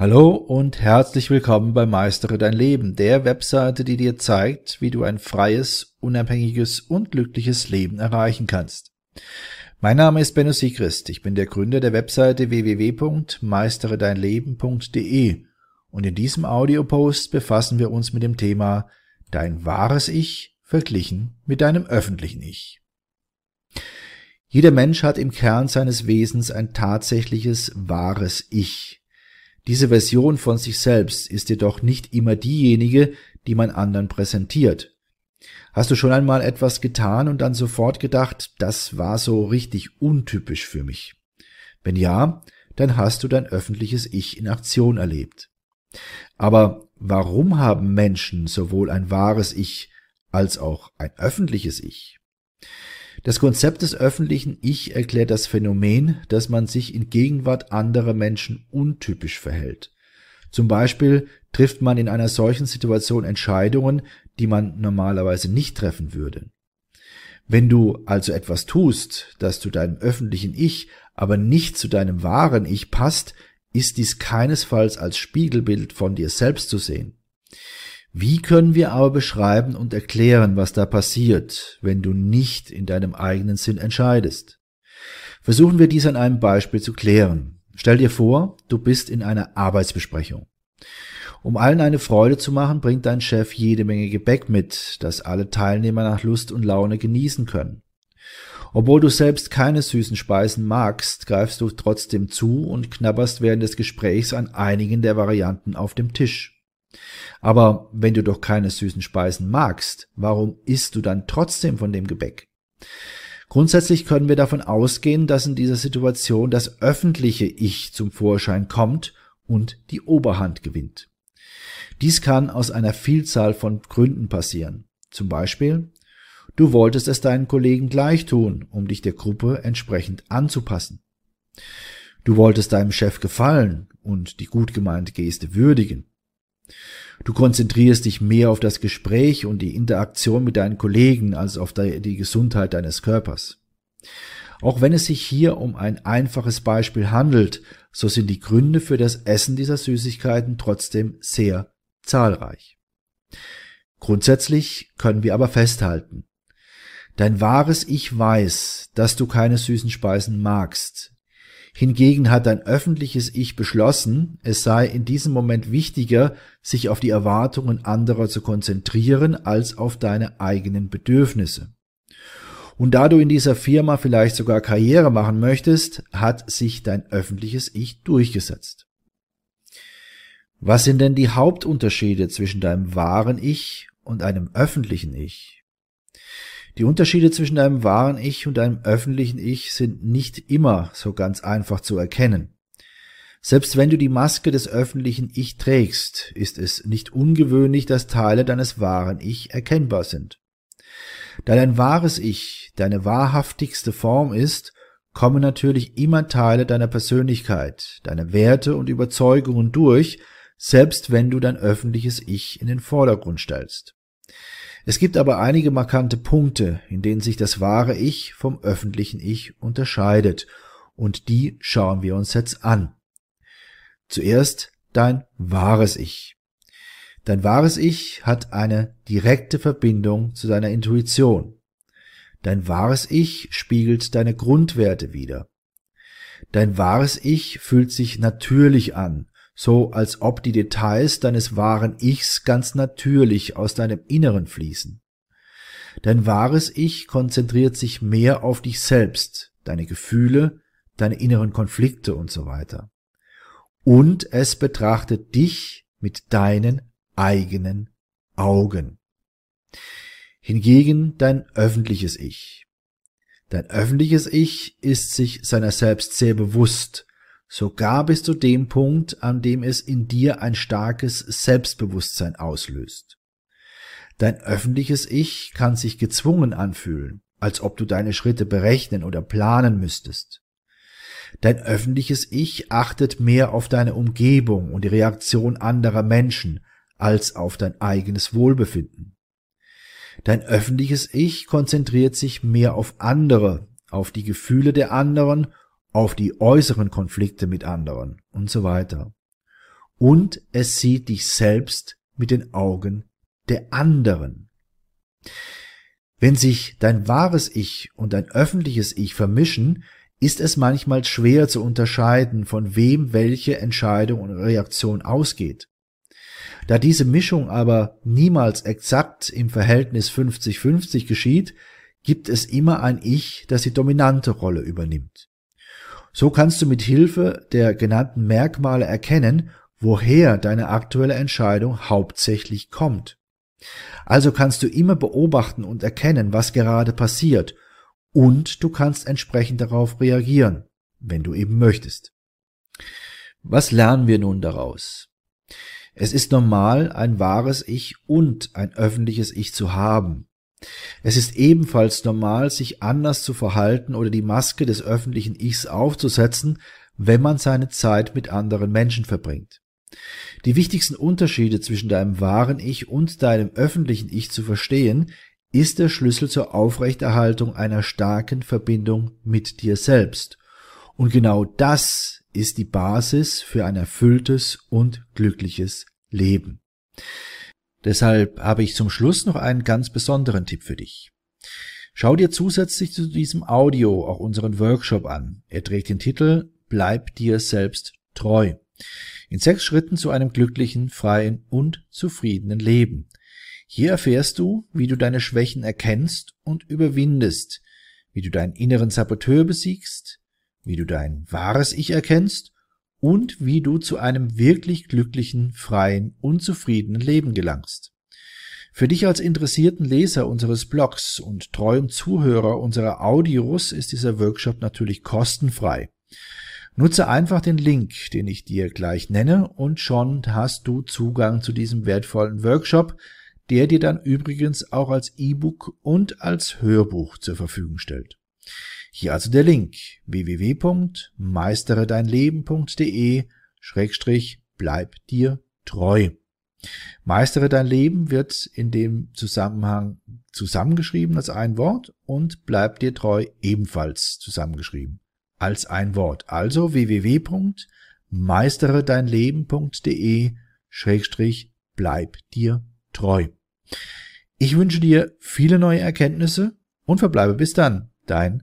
Hallo und herzlich willkommen bei Meistere dein Leben, der Webseite, die dir zeigt, wie du ein freies, unabhängiges und glückliches Leben erreichen kannst. Mein Name ist Benno Siegrist, ich bin der Gründer der Webseite www.meisteredeinleben.de und in diesem Audiopost befassen wir uns mit dem Thema Dein wahres Ich verglichen mit deinem öffentlichen Ich. Jeder Mensch hat im Kern seines Wesens ein tatsächliches wahres Ich, diese Version von sich selbst ist jedoch nicht immer diejenige, die man anderen präsentiert. Hast du schon einmal etwas getan und dann sofort gedacht, das war so richtig untypisch für mich? Wenn ja, dann hast du dein öffentliches Ich in Aktion erlebt. Aber warum haben Menschen sowohl ein wahres Ich als auch ein öffentliches Ich? Das Konzept des öffentlichen Ich erklärt das Phänomen, dass man sich in Gegenwart anderer Menschen untypisch verhält. Zum Beispiel trifft man in einer solchen Situation Entscheidungen, die man normalerweise nicht treffen würde. Wenn du also etwas tust, das zu deinem öffentlichen Ich, aber nicht zu deinem wahren Ich passt, ist dies keinesfalls als Spiegelbild von dir selbst zu sehen. Wie können wir aber beschreiben und erklären, was da passiert, wenn du nicht in deinem eigenen Sinn entscheidest? Versuchen wir dies an einem Beispiel zu klären. Stell dir vor, du bist in einer Arbeitsbesprechung. Um allen eine Freude zu machen, bringt dein Chef jede Menge Gebäck mit, das alle Teilnehmer nach Lust und Laune genießen können. Obwohl du selbst keine süßen Speisen magst, greifst du trotzdem zu und knabberst während des Gesprächs an einigen der Varianten auf dem Tisch. Aber wenn du doch keine süßen Speisen magst, warum isst du dann trotzdem von dem Gebäck? Grundsätzlich können wir davon ausgehen, dass in dieser Situation das öffentliche Ich zum Vorschein kommt und die Oberhand gewinnt. Dies kann aus einer Vielzahl von Gründen passieren. Zum Beispiel, du wolltest es deinen Kollegen gleich tun, um dich der Gruppe entsprechend anzupassen. Du wolltest deinem Chef gefallen und die gut gemeinte Geste würdigen. Du konzentrierst dich mehr auf das Gespräch und die Interaktion mit deinen Kollegen als auf die Gesundheit deines Körpers. Auch wenn es sich hier um ein einfaches Beispiel handelt, so sind die Gründe für das Essen dieser Süßigkeiten trotzdem sehr zahlreich. Grundsätzlich können wir aber festhalten, dein wahres Ich weiß, dass du keine süßen Speisen magst, Hingegen hat ein öffentliches Ich beschlossen, es sei in diesem Moment wichtiger, sich auf die Erwartungen anderer zu konzentrieren, als auf deine eigenen Bedürfnisse. Und da du in dieser Firma vielleicht sogar Karriere machen möchtest, hat sich dein öffentliches Ich durchgesetzt. Was sind denn die Hauptunterschiede zwischen deinem wahren Ich und einem öffentlichen Ich? Die Unterschiede zwischen deinem wahren Ich und deinem öffentlichen Ich sind nicht immer so ganz einfach zu erkennen. Selbst wenn du die Maske des öffentlichen Ich trägst, ist es nicht ungewöhnlich, dass Teile deines wahren Ich erkennbar sind. Da dein wahres Ich deine wahrhaftigste Form ist, kommen natürlich immer Teile deiner Persönlichkeit, deiner Werte und Überzeugungen durch, selbst wenn du dein öffentliches Ich in den Vordergrund stellst. Es gibt aber einige markante Punkte, in denen sich das wahre Ich vom öffentlichen Ich unterscheidet, und die schauen wir uns jetzt an. Zuerst dein wahres Ich. Dein wahres Ich hat eine direkte Verbindung zu deiner Intuition. Dein wahres Ich spiegelt deine Grundwerte wider. Dein wahres Ich fühlt sich natürlich an so als ob die Details deines wahren Ichs ganz natürlich aus deinem Inneren fließen. Dein wahres Ich konzentriert sich mehr auf dich selbst, deine Gefühle, deine inneren Konflikte und so weiter. Und es betrachtet dich mit deinen eigenen Augen. Hingegen dein öffentliches Ich. Dein öffentliches Ich ist sich seiner selbst sehr bewusst sogar bis zu dem Punkt, an dem es in dir ein starkes Selbstbewusstsein auslöst. Dein öffentliches Ich kann sich gezwungen anfühlen, als ob du deine Schritte berechnen oder planen müsstest. Dein öffentliches Ich achtet mehr auf deine Umgebung und die Reaktion anderer Menschen als auf dein eigenes Wohlbefinden. Dein öffentliches Ich konzentriert sich mehr auf andere, auf die Gefühle der anderen auf die äußeren Konflikte mit anderen und so weiter. und es sieht dich selbst mit den Augen der anderen. Wenn sich dein wahres Ich und dein öffentliches Ich vermischen, ist es manchmal schwer zu unterscheiden, von wem welche Entscheidung und Reaktion ausgeht. Da diese Mischung aber niemals exakt im Verhältnis 50-50 geschieht, gibt es immer ein Ich, das die dominante Rolle übernimmt. So kannst du mit Hilfe der genannten Merkmale erkennen, woher deine aktuelle Entscheidung hauptsächlich kommt. Also kannst du immer beobachten und erkennen, was gerade passiert, und du kannst entsprechend darauf reagieren, wenn du eben möchtest. Was lernen wir nun daraus? Es ist normal, ein wahres Ich und ein öffentliches Ich zu haben. Es ist ebenfalls normal, sich anders zu verhalten oder die Maske des öffentlichen Ichs aufzusetzen, wenn man seine Zeit mit anderen Menschen verbringt. Die wichtigsten Unterschiede zwischen deinem wahren Ich und deinem öffentlichen Ich zu verstehen, ist der Schlüssel zur Aufrechterhaltung einer starken Verbindung mit dir selbst. Und genau das ist die Basis für ein erfülltes und glückliches Leben. Deshalb habe ich zum Schluss noch einen ganz besonderen Tipp für dich. Schau dir zusätzlich zu diesem Audio auch unseren Workshop an. Er trägt den Titel Bleib dir selbst treu. In sechs Schritten zu einem glücklichen, freien und zufriedenen Leben. Hier erfährst du, wie du deine Schwächen erkennst und überwindest, wie du deinen inneren Saboteur besiegst, wie du dein wahres Ich erkennst und wie du zu einem wirklich glücklichen, freien und zufriedenen Leben gelangst. Für dich als interessierten Leser unseres Blogs und treuen Zuhörer unserer Audios ist dieser Workshop natürlich kostenfrei. Nutze einfach den Link, den ich dir gleich nenne, und schon hast du Zugang zu diesem wertvollen Workshop, der dir dann übrigens auch als E-Book und als Hörbuch zur Verfügung stellt. Hier also der Link www.meisteredeinleben.de Schrägstrich bleib dir treu. Meistere dein Leben wird in dem Zusammenhang zusammengeschrieben als ein Wort und bleib dir treu ebenfalls zusammengeschrieben als ein Wort. Also www.meisteredeinleben.de Schrägstrich bleib dir treu. Ich wünsche dir viele neue Erkenntnisse und verbleibe bis dann. Dein